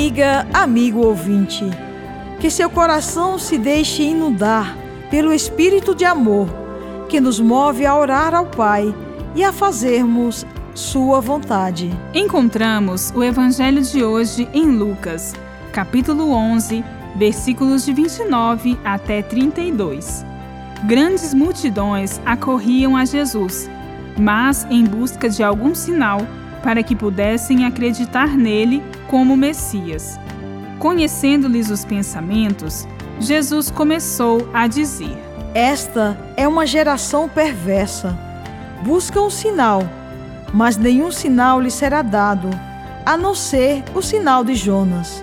Amiga, amigo ouvinte, que seu coração se deixe inundar pelo espírito de amor que nos move a orar ao Pai e a fazermos sua vontade. Encontramos o evangelho de hoje em Lucas, capítulo 11, versículos de 29 até 32. Grandes multidões acorriam a Jesus, mas em busca de algum sinal para que pudessem acreditar nele como Messias. Conhecendo-lhes os pensamentos, Jesus começou a dizer: Esta é uma geração perversa. Busca um sinal, mas nenhum sinal lhe será dado, a não ser o sinal de Jonas.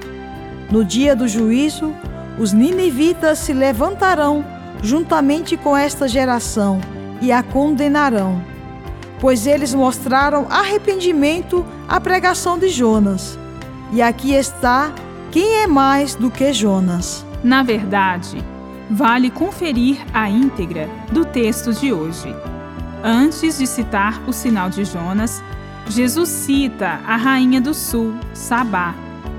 No dia do juízo, os ninivitas se levantarão juntamente com esta geração e a condenarão, pois eles mostraram arrependimento à pregação de Jonas. E aqui está quem é mais do que Jonas. Na verdade, vale conferir a íntegra do texto de hoje. Antes de citar o sinal de Jonas, Jesus cita a rainha do sul, Sabá,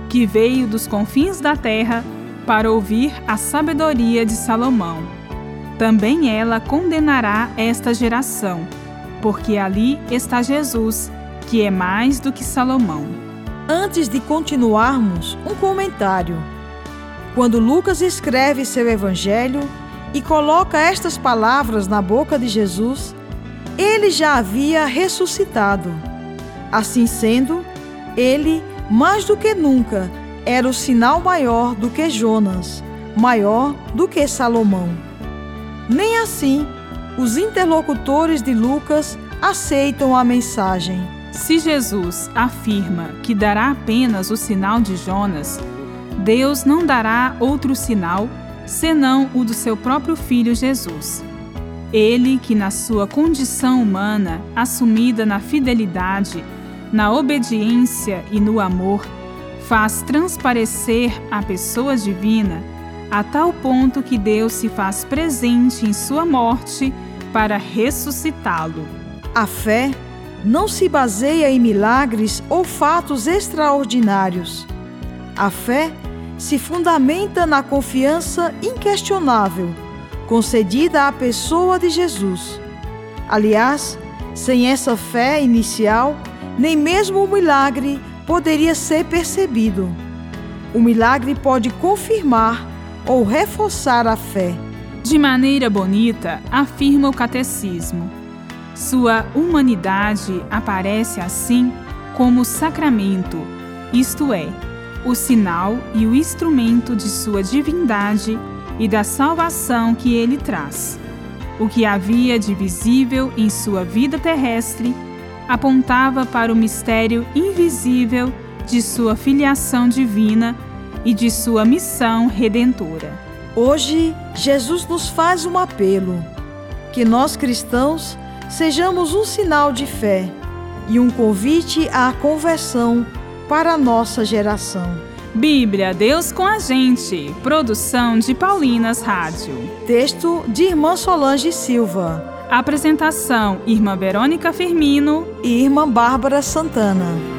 que veio dos confins da terra para ouvir a sabedoria de Salomão. Também ela condenará esta geração, porque ali está Jesus, que é mais do que Salomão. Antes de continuarmos, um comentário. Quando Lucas escreve seu evangelho e coloca estas palavras na boca de Jesus, ele já havia ressuscitado. Assim sendo, ele, mais do que nunca, era o sinal maior do que Jonas, maior do que Salomão. Nem assim, os interlocutores de Lucas aceitam a mensagem. Se Jesus afirma que dará apenas o sinal de Jonas, Deus não dará outro sinal senão o do seu próprio Filho Jesus. Ele que, na sua condição humana, assumida na fidelidade, na obediência e no amor, faz transparecer a pessoa divina a tal ponto que Deus se faz presente em sua morte para ressuscitá-lo. A fé não se baseia em milagres ou fatos extraordinários. A fé se fundamenta na confiança inquestionável concedida à pessoa de Jesus. Aliás, sem essa fé inicial, nem mesmo o milagre poderia ser percebido. O milagre pode confirmar ou reforçar a fé. De maneira bonita, afirma o catecismo. Sua humanidade aparece assim como sacramento, isto é, o sinal e o instrumento de sua divindade e da salvação que ele traz. O que havia de visível em sua vida terrestre apontava para o mistério invisível de sua filiação divina e de sua missão redentora. Hoje, Jesus nos faz um apelo: que nós cristãos sejamos um sinal de fé e um convite à conversão para a nossa geração. Bíblia, Deus com a gente. Produção de Paulinas Rádio. Texto de Irmã Solange Silva. Apresentação: Irmã Verônica Firmino e Irmã Bárbara Santana.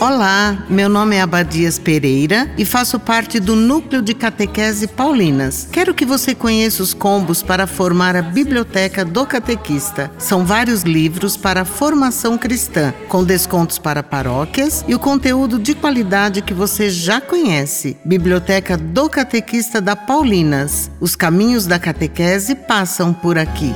Olá, meu nome é Abadias Pereira e faço parte do Núcleo de Catequese Paulinas. Quero que você conheça os combos para formar a Biblioteca do Catequista. São vários livros para formação cristã, com descontos para paróquias e o conteúdo de qualidade que você já conhece. Biblioteca do Catequista da Paulinas. Os caminhos da catequese passam por aqui.